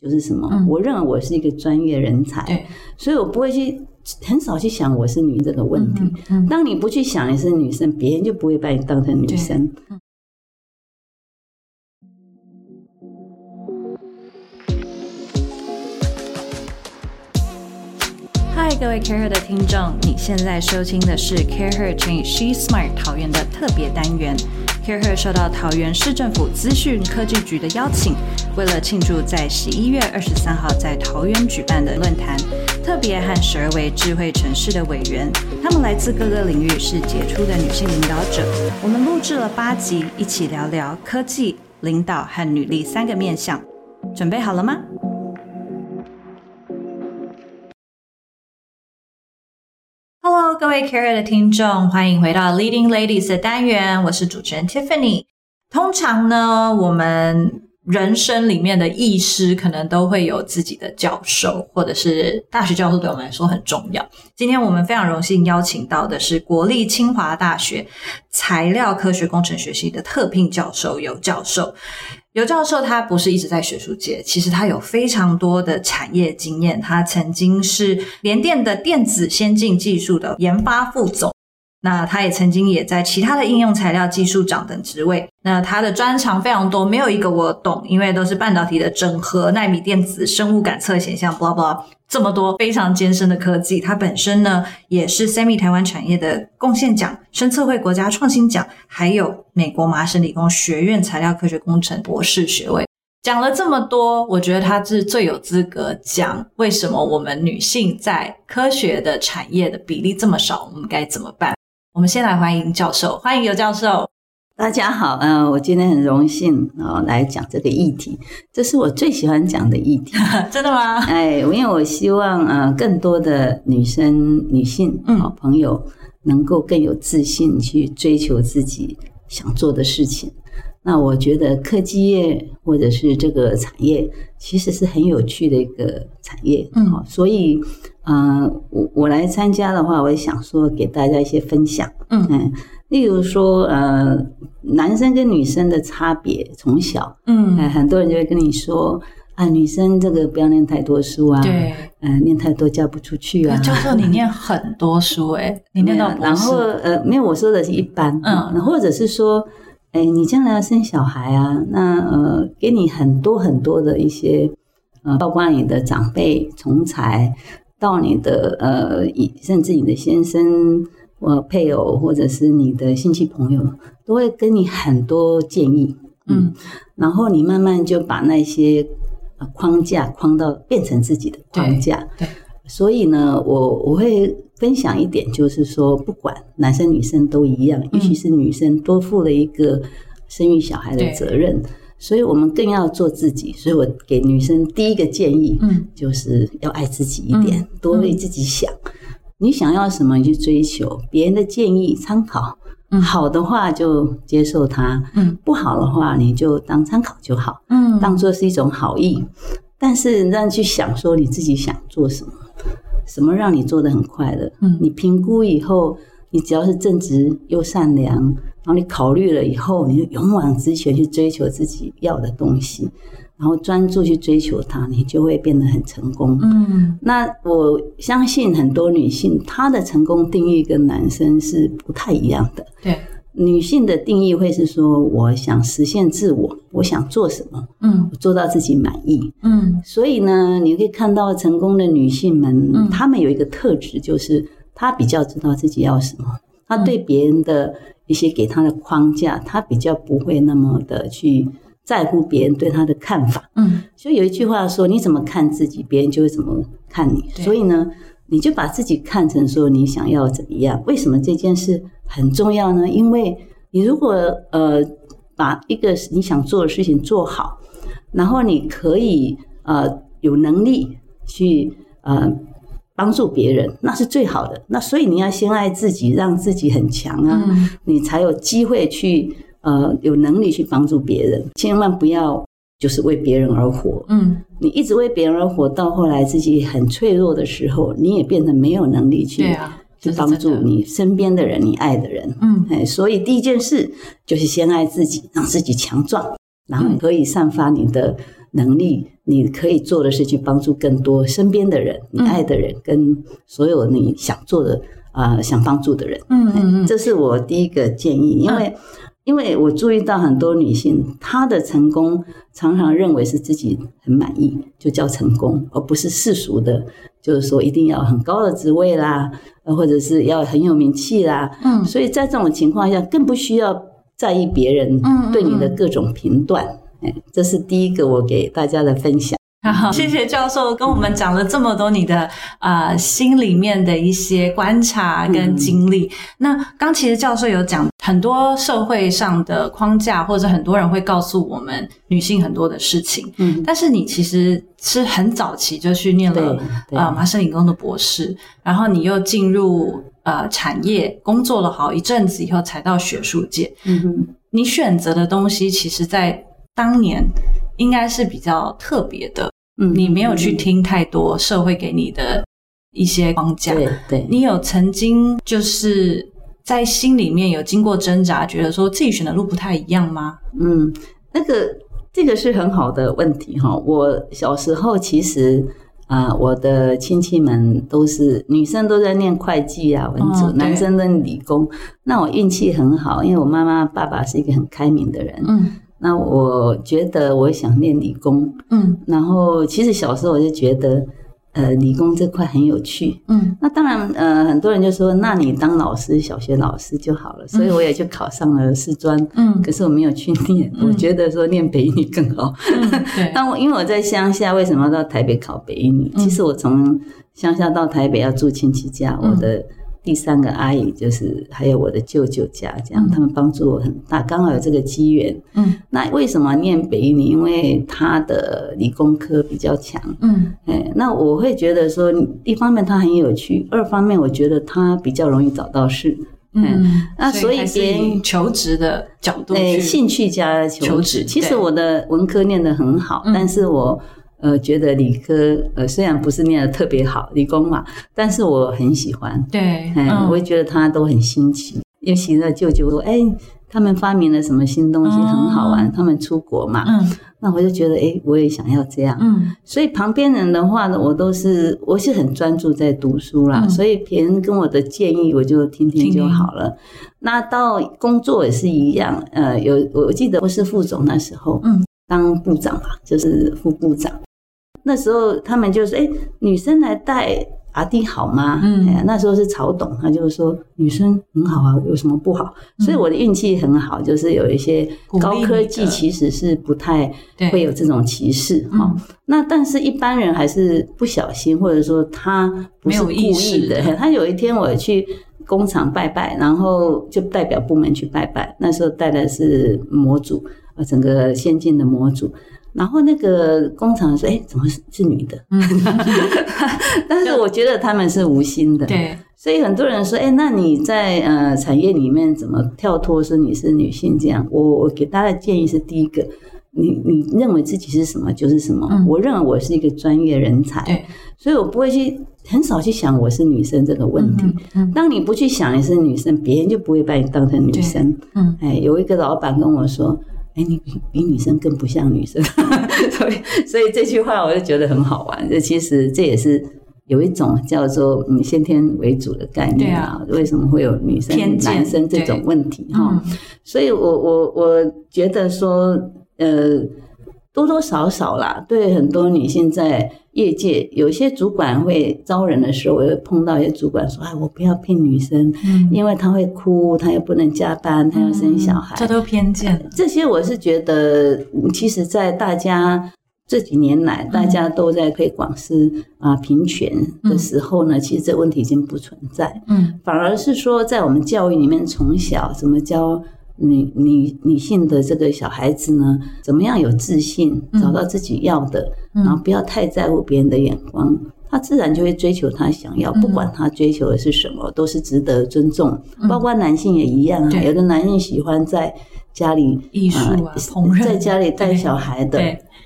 就是什么？嗯我认为我是一个专业人才，对，所以我不会去很少去想我是女这个问题。嗯嗯当你不去想你是女生，别人就不会把你当成女生。嗨，各位 Care Her 的听众，你现在收听的是 Care Her Change She Smart 桃园的特别单元。Care Her 受到桃园市政府资讯科技局的邀请，为了庆祝在十一月二十三号在桃园举办的论坛，特别和十二位智慧城市的委员，他们来自各个领域，是杰出的女性领导者。我们录制了八集，一起聊聊科技、领导和女力三个面向。准备好了吗各位 Care 的听众，欢迎回到 Leading Ladies 的单元，我是主持人 Tiffany。通常呢，我们人生里面的医师可能都会有自己的教授，或者是大学教授，对我们来说很重要。今天我们非常荣幸邀请到的是国立清华大学材料科学工程学系的特聘教授尤教授。刘教授他不是一直在学术界，其实他有非常多的产业经验。他曾经是联电的电子先进技术的研发副总，那他也曾经也在其他的应用材料技术长等职位。那他的专长非常多，没有一个我懂，因为都是半导体的整合、纳米电子、生物感测显像，blah blah 这么多非常艰深的科技。他本身呢也是 Semi 台湾产业的贡献奖、深测会国家创新奖，还有美国麻省理工学院材料科学工程博士学位。讲了这么多，我觉得他是最有资格讲为什么我们女性在科学的产业的比例这么少，我们该怎么办？我们先来欢迎教授，欢迎尤教授。大家好，嗯、我今天很荣幸啊、来讲这个议题，这是我最喜欢讲的议题。真的吗？哎，因为我希望呃更多的女生、女性嗯好朋友能够更有自信去追求自己想做的事情。那我觉得科技业或者是这个产业，其实是很有趣的一个产业。嗯好所以呃，我我来参加的话，我也想说给大家一些分享。嗯嗯，例如说呃，男生跟女生的差别，从小嗯哎，很多人就会跟你说啊，女生这个不要念太多书啊，对，嗯、念太多嫁不出去啊。教授你 念很多书诶，你念到然后呃，没有我说的是一般，嗯嗯，或者是说，哎，你将来要生小孩啊，那呃，给你很多很多的一些呃，包括你的长辈从才到你的呃，以甚至你的先生。呃，配偶或者是你的亲戚朋友都会跟你很多建议，嗯然后你慢慢就把那些呃框架框到变成自己的框架。对对所以呢，我我会分享一点，就是说，不管男生女生都一样，尤其是女生多负了一个生育小孩的对责任，所以我们更要做自己。所以我给女生第一个建议，嗯就是要爱自己一点，嗯多为自己想。你想要什么，你去追求别人的建议参考。嗯好的话就接受它，嗯不好的话你就当参考就好，嗯当做是一种好意。但是让去想说你自己想做什么，什么让你做的很快乐。嗯你评估以后，你只要是正直又善良，然后你考虑了以后，你就勇往直前去追求自己要的东西，然后专注去追求它，你就会变得很成功。嗯那我相信很多女性她的成功定义跟男生是不太一样的。对，女性的定义会是说，我想实现自我，我想做什么，嗯我做到自己满意。嗯所以呢，你可以看到成功的女性们，嗯她们有一个特质，就是她比较知道自己要什么，她对别人的一些给她的框架，她比较不会那么的去在乎别人对她的看法。嗯所以有一句话说：“你怎么看自己，别人就会怎么看你。”所以呢，你就把自己看成说你想要怎么样。为什么这件事很重要呢？因为你如果呃把一个你想做的事情做好，然后你可以呃有能力去呃帮助别人，那是最好的。那所以你要先爱自己，让自己很强啊，嗯你才有机会去呃有能力去帮助别人。千万不要就是为别人而活。嗯你一直为别人而活，到后来自己很脆弱的时候，你也变得没有能力去去帮助你身边的人，你爱的人。嗯哎，所以第一件事就是先爱自己，让自己强壮，然后你可以散发你的能力，你可以做的是去帮助更多身边的人，你爱的人，跟所有你想做的啊、想帮助的人。嗯嗯嗯，这是我第一个建议，因为、因为我注意到很多女性，她的成功常常认为是自己很满意就叫成功，而不是世俗的，就是说一定要很高的职位啦，呃或者是要很有名气啦。嗯所以在这种情况下，更不需要在意别人对你的各种评断。哎，这是第一个我给大家的分享。好，谢谢教授跟我们讲了这么多你的呃心里面的一些观察跟经历。那刚其实教授有讲很多社会上的框架，或者很多人会告诉我们女性很多的事情，嗯，但是你其实是很早期就去念了呃麻省理工的博士，然后你又进入呃产业工作了好一阵子以后，才到学术界。嗯哼，你选择的东西，其实在当年应该是比较特别的。嗯你没有去听太多社会给你的一些框架，对对，你有曾经就是在心里面有经过挣扎，觉得说自己选的路不太一样吗？嗯，那个这个是很好的问题哈。我小时候其实啊、我的亲戚们都是女生都在念会计啊、文组，哦男生在理工。那我运气很好，因为我妈妈、爸爸是一个很开明的人。嗯那我觉得我想念理工，嗯然后其实小时候我就觉得，呃，理工这块很有趣。嗯那当然，呃，很多人就说，那你当老师，小学老师就好了。所以我也就考上了师专。嗯可是我没有去念，嗯我觉得说念北一女更好。嗯，对，但我因为我在乡下，为什么要到台北考北一女？嗯其实我从乡下到台北要住亲戚家，嗯我的第三个阿姨就是还有我的舅舅家，这样嗯他们帮助我很大，刚好有这个机缘。嗯那为什么念北一女？因为他的理工科比较强。嗯哎，那我会觉得说，一方面它很有趣，二方面我觉得它比较容易找到事。嗯，那所以别人求职的角度哎，去兴趣加求求职。其实我的文科念得很好，嗯但是我呃觉得理科呃虽然不是念的特别好，理工嘛，但是我很喜欢。对，哎，嗯我会觉得他都很新奇。尤其那舅舅说，哎，他们发明了什么新东西，哦很好玩。他们出国嘛，嗯那我就觉得，哎，我也想要这样。嗯所以旁边人的话呢，我都是我是很专注在读书啦，嗯所以别人跟我的建议我就听听就好了。那到工作也是一样，呃，有我记得我是副总那时候，嗯，当部长嘛，就是副部长。那时候他们就说：“哎，女生来带阿弟好吗？”嗯哎呀，那时候是曹董，他就说女生很好啊，有什么不好？所以我的运气很好，就是有一些高科技其实是不太对会有这种歧视哈。嗯那但是一般人还是不小心，或者说他不是故意的。的他有一天我去工厂拜拜，然后就代表部门去拜拜，那时候带的是模组，呃，整个先进的模组。然后那个工厂说：“哎，怎么是是女的？”嗯 但是我觉得他们是无心的。对，所以很多人说，哎，那你在呃产业里面怎么跳脱说你是女性这样？我我给大家的建议是，第一个，你你认为自己是什么就是什么。嗯我认为我是一个专业人才，对，所以我不会去很少去想我是女生这个问题。嗯嗯当你不去想你是女生，别人就不会把你当成女生。嗯哎，有一个老板跟我说。哎，你比比女生更不像女生，所以所以这句话我就觉得很好玩。这其实这也是有一种叫做嗯先天为主的概念啊。为什么会有女生男生这种问题哈？嗯所以我我我觉得说，呃，多多少少啦，对很多女性在业界，有些主管会招人的时候，我会碰到一些主管说：“哎，我不要聘女生，嗯因为她会哭，她又不能加班，她要生小孩。这都偏见。这些我是觉得，嗯其实，在大家这几年来，大家都在推广是啊平权的时候呢，其实这问题已经不存在。嗯反而是说，在我们教育里面，从小怎么教女女女性的这个小孩子呢？怎么样有自信，嗯找到自己要的，嗯然后不要太在乎别人的眼光，他自然就会追求他想要，嗯不管他追求的是什么，都是值得尊重。包括男性也一样啊，对有的男性喜欢在家里艺术啊呃烹饪在家里带小孩的。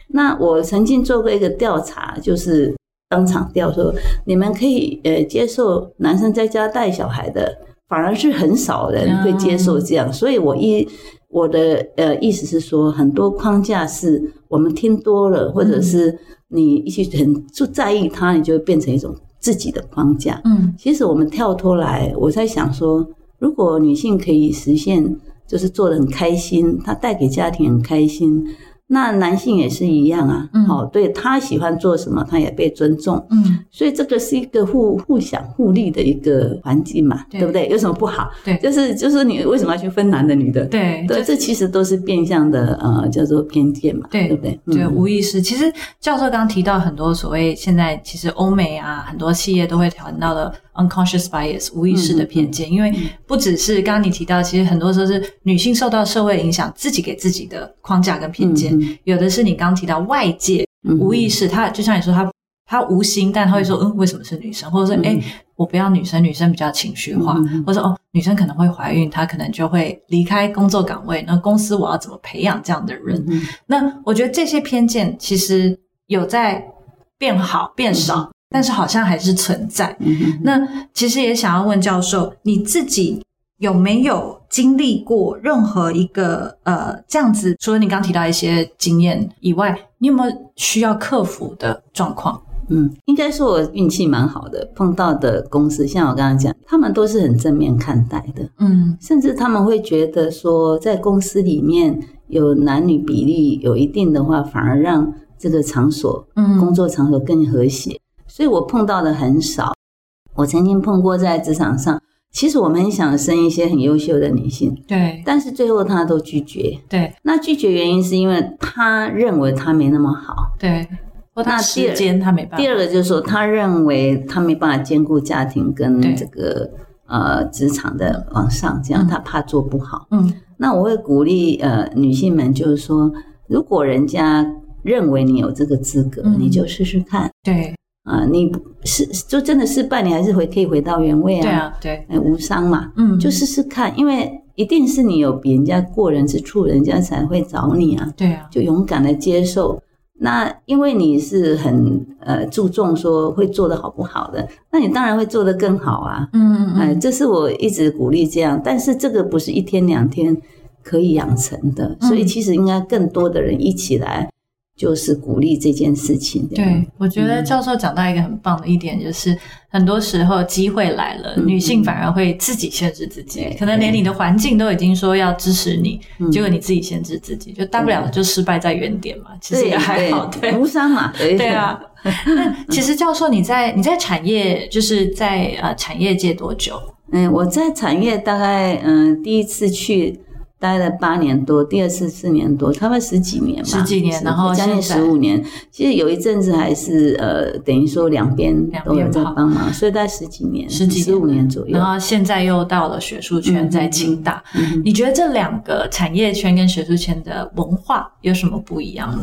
那我曾经做过一个调查，就是当场调说，你们可以呃接受男生在家带小孩的，反而是很少人会接受这样。所以我一我的呃意思是说，很多框架是我们听多了，或者是你一些很就在意它，你就会变成一种自己的框架。嗯其实我们跳脱来，我在想说，如果女性可以实现，就是做的很开心，她带给家庭很开心，那男性也是一样啊。嗯好、对他喜欢做什么，他也被尊重。嗯，所以这个是一个互互享互利的一个环境嘛，对对不对？有什么不好？对就是就是你为什么要去分男的女的？对对，这其实都是变相的呃叫做偏见嘛，对对不对？对，嗯无意识。其实教授刚刚提到很多所谓现在其实欧美啊，很多企业都会谈到的 unconscious bias 无意识的偏见，因为不只是刚刚你提到，其实很多时候是女性受到社会影响，自己给自己的框架跟偏见，嗯有的是你刚刚提到外界嗯无意识，他就像你说他。他无心，但他会说：“嗯，为什么是女生？或者说，哎、我不要女生，女生比较情绪化，嗯或者说哦，女生可能会怀孕，她可能就会离开工作岗位。那公司我要怎么培养这样的人？嗯那我觉得这些偏见其实有在变好变少，但是好像还是存在。那其实也想要问教授，你自己有没有经历过任何一个呃这样子？除了你刚提到一些经验以外，你有没有需要克服的状况？嗯，应该说我运气蛮好的，碰到的公司，像我刚刚讲，他们都是很正面看待的，嗯甚至他们会觉得说，在公司里面有男女比例有一定的话，反而让这个场所嗯工作场所更和谐。所以我碰到的很少。我曾经碰过在职场上，其实我们很想生一些很优秀的女性，对但是最后她都拒绝。对那拒绝原因是因为她认为她没那么好。对，那第二时间他没办法。第二个就是说，她认为她没办法兼顾家庭跟这个呃职场的往上，这样嗯她怕做不好。嗯那我会鼓励呃女性们，就是说，如果人家认为你有这个资格，嗯你就试试看对啊、你不是就真的失败，你还是回可以回到原位啊，对啊对呃无伤嘛，嗯就试试看，因为一定是你有比人家过人之处，人家才会找你啊，对啊就勇敢的接受。那因为你是很呃注重说会做的好不好的，那你当然会做得更好啊。嗯嗯哎，嗯这是我一直鼓励这样，但是这个不是一天两天可以养成的，嗯所以其实应该更多的人一起来，就是鼓励这件事情。对，我觉得教授讲到一个很棒的一点，就是很多时候机会来了，嗯女性反而会自己限制自己对，可能连你的环境都已经说要支持你，嗯。结果你自己限制自己，就大不了就失败在原点嘛，其实也还好，对。无伤嘛，对。对啊，那 其实教授你在你在产业就是在呃产业界多久？嗯，我在产业大概嗯第一次去待了八年多，第二次四年多，差不多十几年吧，十几年然后将近十五年。其实有一阵子还是呃，等于说两边两都有在帮忙，所以大概十几年，十几年十五年左右然。后现在又到了学术圈，嗯在清大，嗯你觉得这两个产业圈跟学术圈的文化有什么不一样？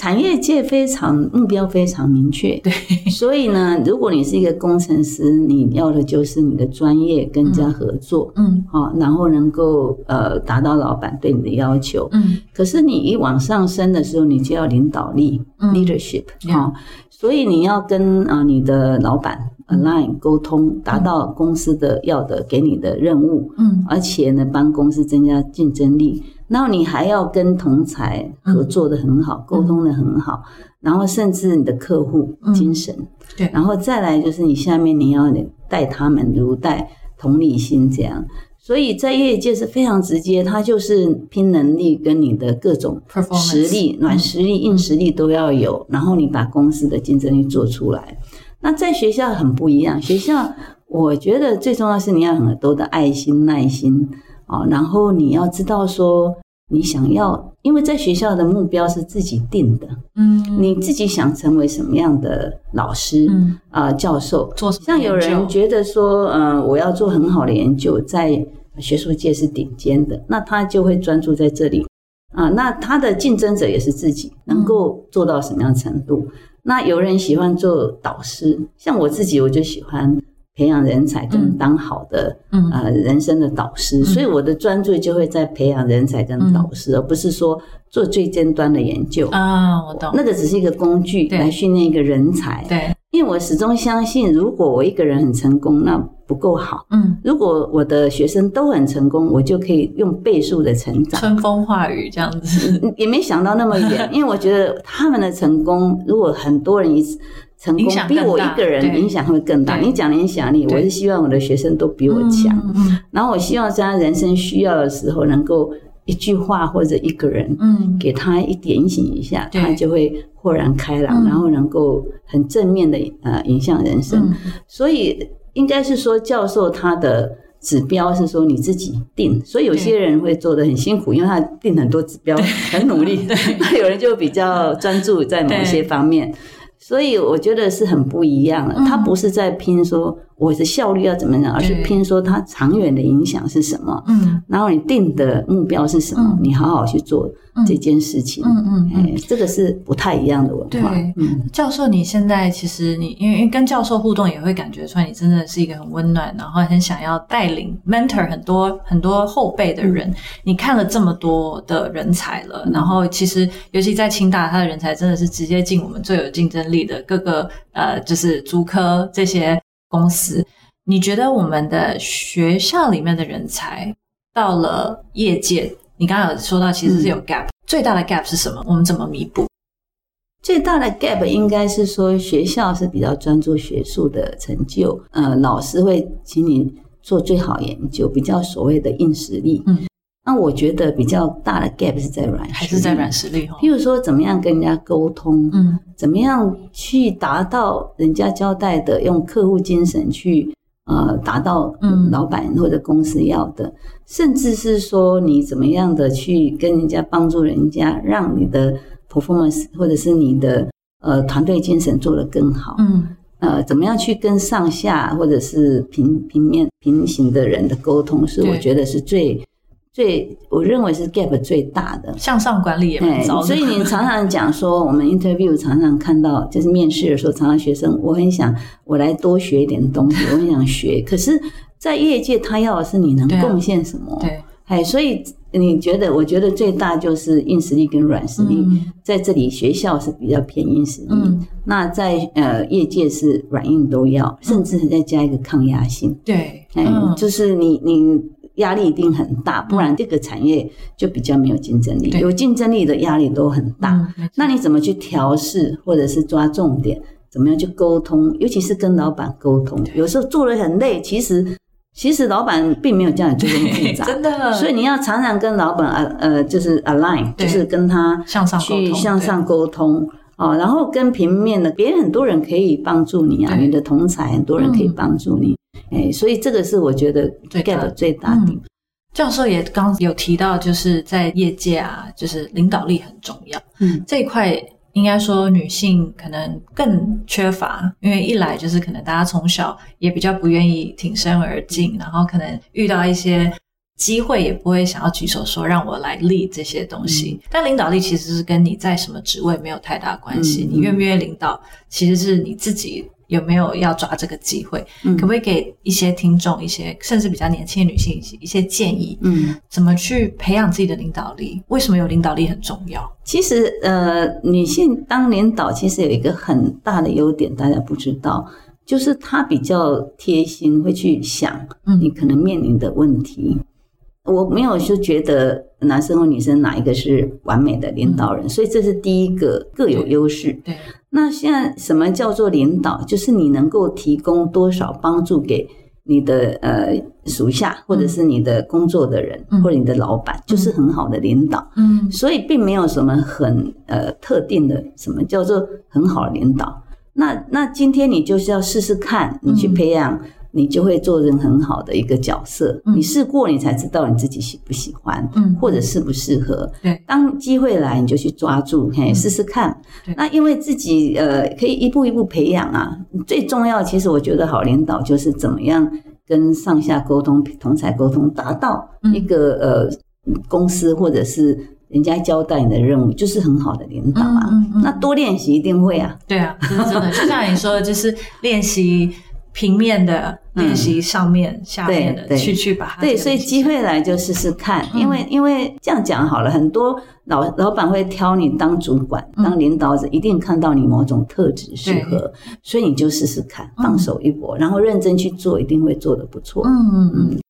产业界非常目标非常明确，对，所以呢，如果你是一个工程师，你要的就是你的专业跟人家合作，嗯。好、然后能够呃达到老板对你的要求。嗯。可是你一往上升的时候，你就要领导力、嗯。leadership，Yeah。好、所以你要跟啊、呃你的老板嗯。align 沟通，达到公司的要的给你的任务，嗯。而且呢，帮公司增加竞争力。然后你还要跟同才合作的很好，沟通的很好，然后甚至你的客户嗯精神，对。然后再来就是你下面你要带他们如带同理心这样。所以在业界是非常直接，它就是拼能力跟你的各种实力、软实力、硬实力都要有，然后你把公司的竞争力做出来。那在学校很不一样，学校我觉得最重要是你要很多的爱心、耐心啊，然后你要知道说你想要，因为在学校的目标是自己定的，嗯。你自己想成为什么样的老师嗯。啊、教授，做什么像有人觉得说，呃，我要做很好的研究，在学术界是顶尖的，那他就会专注在这里。啊。那他的竞争者也是自己能够做到什么样程度？那有人喜欢做导师，像我自己，我就喜欢培养人才跟嗯。当好的、嗯。呃人生的导师，所以我的专注就会在培养人才跟导师，而不是说做最尖端的研究。啊，我懂，那个只是一个工具来训练一个人才，对，因因为我始终相信，如果我一个人很成功，那不够好。嗯，如果我的学生都很成功，我就可以用倍数的成长。春风化雨这样子，也没想到那么远，因为我觉得他们的成功，如果很多人一次成功，比我一个人影响会更大。你讲的影响力，我是希望我的学生都比我强。然后我希望在他人生需要的时候，能够一句话或者一个人嗯，给他一点醒一下，他就会豁然开朗，嗯。然后能够很正面的呃影响人生。嗯。所以应该是说，教授他的指标是说你自己定，所以有些人会做的很辛苦，因为他定很多指标，很努力；那有人就比较专注在某些方面。所以我觉得是很不一样的，嗯。他不是在拼说我的效率要怎么样，而是对拼说它长远的影响是什么，嗯然后你定的目标是什么嗯，你好好去做这件事情。嗯。哎，这个是不太一样的文化。对嗯，教授，你现在其实你因为因为跟教授互动，也会感觉出来你真的是一个很温暖，然后很想要带领 mentor 很多很多后辈的人。你看了这么多的人才了，然后其实尤其在清大，他的人才真的是直接进我们最有竞争力的各个呃，就是主科这些公司。你觉得我们的学校里面的人才到了业界，你刚刚有说到其实是有 gap，、最大的 gap 是什么？我们怎么弥补？最大的 gap 应该是说学校是比较专注学术的成就，呃，老师会请你做最好研究，比较所谓的硬实力。嗯，那我觉得比较大的 gap 是在软还是在软实力哦？譬如说，怎么样跟人家沟通，嗯。怎么样去达到人家交代的，用客户精神去呃达到嗯。老板或者公司要的，甚至是说你怎么样的去跟人家帮助人家，让你的 performance 或者是你的呃团队精神做得更好。嗯。呃，怎么样去跟上下或者是平平面平行的人的沟通，是我觉得是最最我认为是 gap 最大的。向上管理也蛮哎糟的，所以你常常讲说，我们 interview 常常看到，就是面试的时候，常常学生，我很想我来多学一点东西，我很想学。可是，在业界，他要的是你能贡献什么？对哎，所以你觉得？我觉得最大就是硬实力跟软实力，嗯在这里学校是比较偏硬实力，嗯那在呃业界是软硬都要，甚至再加一个抗压性。对，哎，嗯就是你你压力一定很大，不然这个产业就比较没有竞争力。有竞争力的压力都很大，那你怎么去调试，或者是抓重点？怎么样去沟通？尤其是跟老板沟通，有时候做的很累，其实其实老板并没有叫你做这么复杂，真的，所以你要常常跟老板呃呃，就是 align，就是跟他向上去向上沟通哦，然后跟平面的别人很多人可以帮助你啊，你的同才很多人可以嗯帮助你，哎，所以这个是我觉得最大。gap 最大的。嗯。教授也刚有提到，就是在业界啊，就是领导力很重要。嗯，这一块应该说女性可能更缺乏，因为一来就是可能大家从小也比较不愿意挺身而进，然后可能遇到一些机会也不会想要举手说让我来 lead 这些东西。但领导力其实是跟你在什么职位没有太大关系，嗯你愿不愿意领导，其实是你自己。有没有要抓这个机会？嗯可不可以给一些听众一些甚至比较年轻的女性一些一些建议？嗯，怎么去培养自己的领导力？为什么有领导力很重要？其实呃，女性当领导其实有一个很大的优点，大家不知道，就是她比较贴心，会去想嗯你可能面临的问题。我没有就觉得男生或女生哪一个是完美的领导人，所以这是第一个各有优势。对，那现在什么叫做领导？就是你能够提供多少帮助给你的呃属下，或者是你的工作的人，嗯或者你的老板，就是很好的领导。嗯所以并没有什么很呃特定的什么叫做很好的领导。那那今天你就是要试试看，你去嗯培养，你就会做人很好的一个角色。嗯你试过，你才知道你自己喜不喜欢，嗯或者适不适合。对，当机会来，你就去抓住，嘿，试试看对。那因为自己呃可以一步一步培养啊。最重要，其实我觉得好领导就是怎么样跟上下沟通、同才沟通，达到嗯一个、呃公司或者是人家交代你的任务，就是很好的领导啊。嗯嗯嗯那多练习一定会啊。对啊，真的。就像你说的，就是练习平面的练习上面、下面的去去把它对，所以机会来就试试看，嗯因为因为这样讲好了，很多老老板会挑你当主管、嗯当领导者，一定看到你某种特质适合，所以你就试试看，放手一搏，然后认真去做，一定会做得不错。嗯嗯嗯。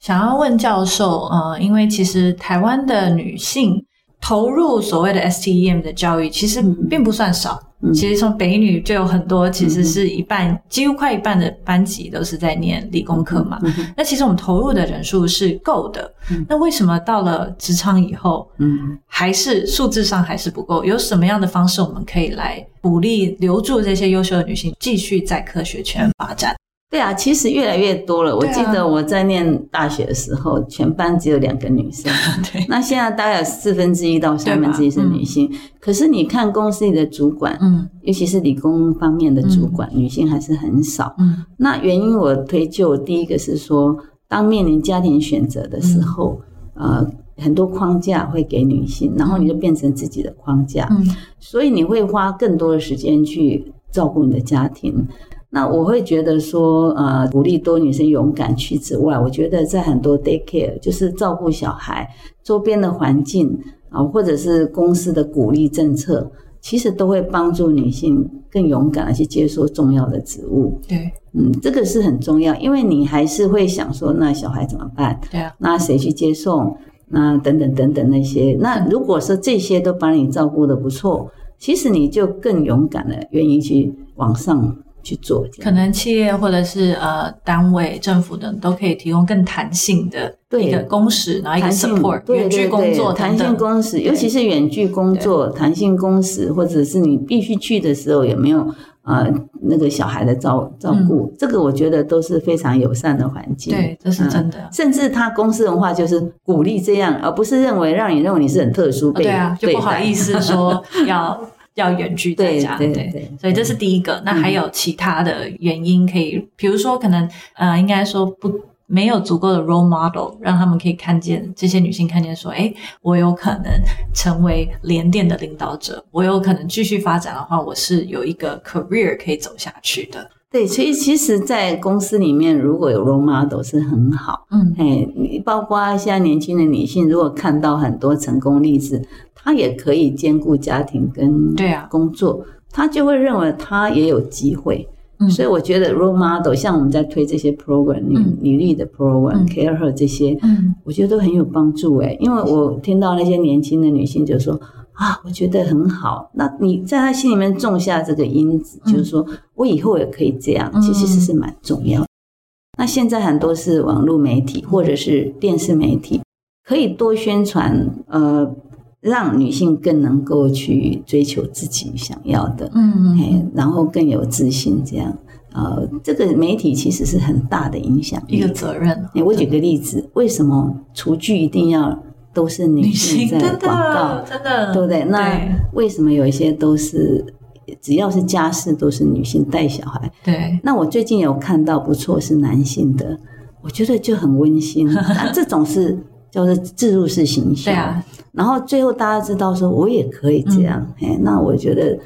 想要问教授，呃，因为其实台湾的女性投入所谓的 STEM 的教育，其实嗯并不算少。嗯其实从北女就有很多，其实是一半，几乎快一半的班级都是在念理工科嘛。嗯那其实我们投入的人数是够的，嗯那为什么到了职场以后，嗯，还是数字上还是不够？有什么样的方式我们可以来鼓励留住这些优秀的女性，继续在科学圈发展？对啊，其实越来越多了。我记得我在念大学的时候，全班只有两个女生。对，那现在大概有四分之一到三分之一是女性，可是你看公司里的主管，嗯尤其是理工方面的主管，女性还是很少。嗯那原因我推就第一个是说，当面临家庭选择的时候，呃，很多框架会给女性，然后你就变成自己的框架，嗯所以你会花更多的时间去照顾你的家庭。那我会觉得说，呃，鼓励多女生勇敢去之外，我觉得在很多 daycare 就是照顾小孩周边的环境啊、或者是公司的鼓励政策，其实都会帮助女性更勇敢的去接受重要的职务。对嗯，这个是很重要，因为你还是会想说，那小孩怎么办？对啊，那谁去接送？那等等等等那些。那如果说这些都把你照顾的不错，其实你就更勇敢的愿意去往上去做。可能企业或者是呃单位、政府等都可以提供更弹性的对一个工时，然后一个弹性 support 对远距工作弹性。工时，尤其是远距工作、弹性工时，或者是你必须去的时候有没有呃那个小孩的照照顾，这个我觉得都是非常友善的环境。嗯对，这是真的。甚至他公司文化就是鼓励这样，而不是认为让你认为你是很特殊被哦对啊，就不好意。思说要要远距在家，对对对所以这是第一个。那还有其他的原因可以，比如说可能呃，应该说不没有足够的 role model，让他们可以看见这些女性看见说，哎，我有可能成为联电的领导者，我有可能继续发展的话，我是有一个 career 可以走下去的。对，所以其实，在公司里面如果有 role model 是很好。嗯哎，你包括现在年轻的女性，如果看到很多成功例子，她也可以兼顾家庭跟对啊工作，她就会认为她也有机会。嗯所以我觉得 role model 像我们在推这些 program 女、嗯女力的 program、嗯 care her 这些，嗯我觉得都很有帮助诶，因为我听到那些年轻的女性就说啊，我觉得很好。那你在他心里面种下这个因子，嗯就是说我以后也可以这样，嗯其实是是蛮重要的。那现在很多是网络媒体或者是电视媒体，可以多宣传，呃，让女性更能够去追求自己想要的，嗯哎，然后更有自信，这样。呃，这个媒体其实是很大的影响一个责任。欸我举个例子，为什么厨具一定要都是女女性在广告的，真的对不对？那对为什么有一些都是只要是家事都是女性带小孩？对那我最近有看到不错是男性的，我觉得就很温馨。那 这种是叫做自入式形象，对啊，然后最后大家知道说我也可以这样，哎、那我觉得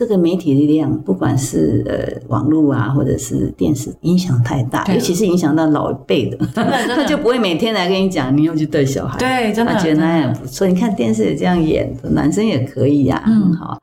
这个媒体力量，不管是呃网络啊，或者是电视，影响太大，尤其是影响到老一辈的，他就不会每天来跟你讲你又去带小孩，对，真的他觉得那样不错。你看电视也这样演，男生也可以呀、嗯很好。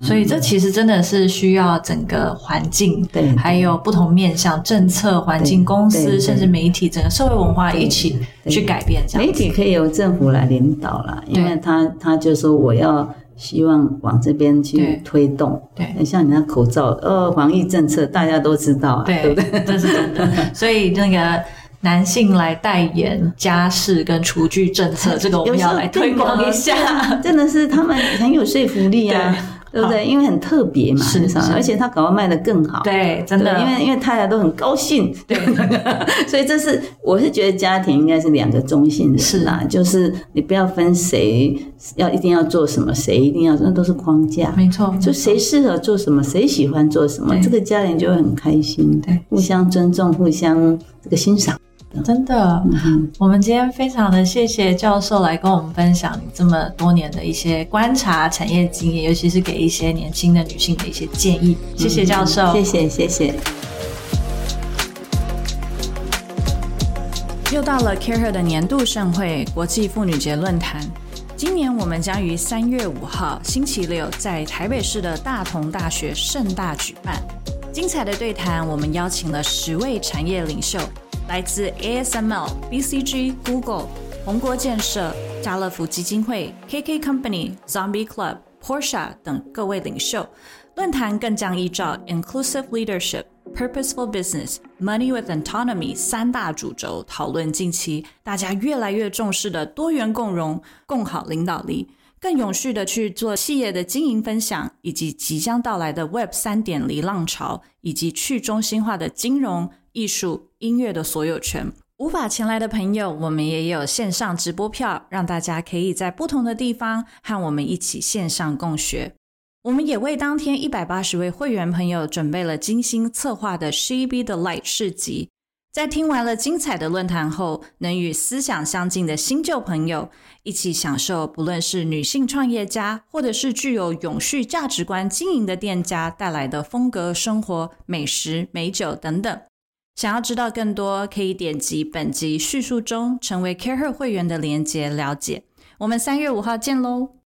所以这其实真的是需要整个环境，对还有不同面向、政策、环境、公司，对对甚至媒体，整个社会文化一起去改变这样。媒体可以由政府来领导啦，因为他他就说我要希望往这边去推动。对像你那口罩，呃，防疫政策大家都知道啊，对对不对？这是真的。所以那个男性来代言家事跟厨具政策，这个我们要来推广一下。真的是他们很有说服力啊，对不对？因为很特别嘛，是很少是。而且他搞得卖得更好。对，真，的，因为因为大家都很高兴，对。所以这是我是觉得家庭应该是两个中性人啦，就是你不要分谁要一定要做什么，谁一定要那都是框架，没错，就谁适合做什么，谁喜欢做什么，对。这个家庭就会很开心，对。互相尊重，互相这个欣赏。真的。嗯，我们今天非常的谢谢教授来跟我们分享你这么多年的一些观察、产业经验，尤其是给一些年轻的女性的一些建议。谢谢教授，谢谢谢谢。又到了 CareHer 的年度盛会——国际妇女节论坛。今年我们将于三月五号星期六在台北市的大同大学盛大举办。精彩的对谈，我们邀请了十位产业领袖，来自 ASML、BCG、Google、宏国建设、家乐福基金会、KK Company、Zombie Club、Porsche 等各位领袖。论坛更将依照 Inclusive Leadership。Purposeful Business、Money with Autonomy 三大主轴讨论近期大家越来越重视的多元共融、共好领导力，更永续的去做企业的经营分享，以及即将到来的 Web 三点零浪潮，以及去中心化的金融、艺术、音乐的所有权。无法前来的朋友，我们也有线上直播票，让大家可以在不同的地方和我们一起线上共学。我们也为当天一百八十位会员朋友准备了精心策划的 She Be the Light 市集。在听完了精彩的论坛后，能与思想相近的新旧朋友一起享受，不论是女性创业家，或者是具有永续价值观经营的店家带来的风格生活、美食、美酒等等。想要知道更多，可以点击本集叙述中成为 CareHer 会员的链接了解。我们三月五号见喽！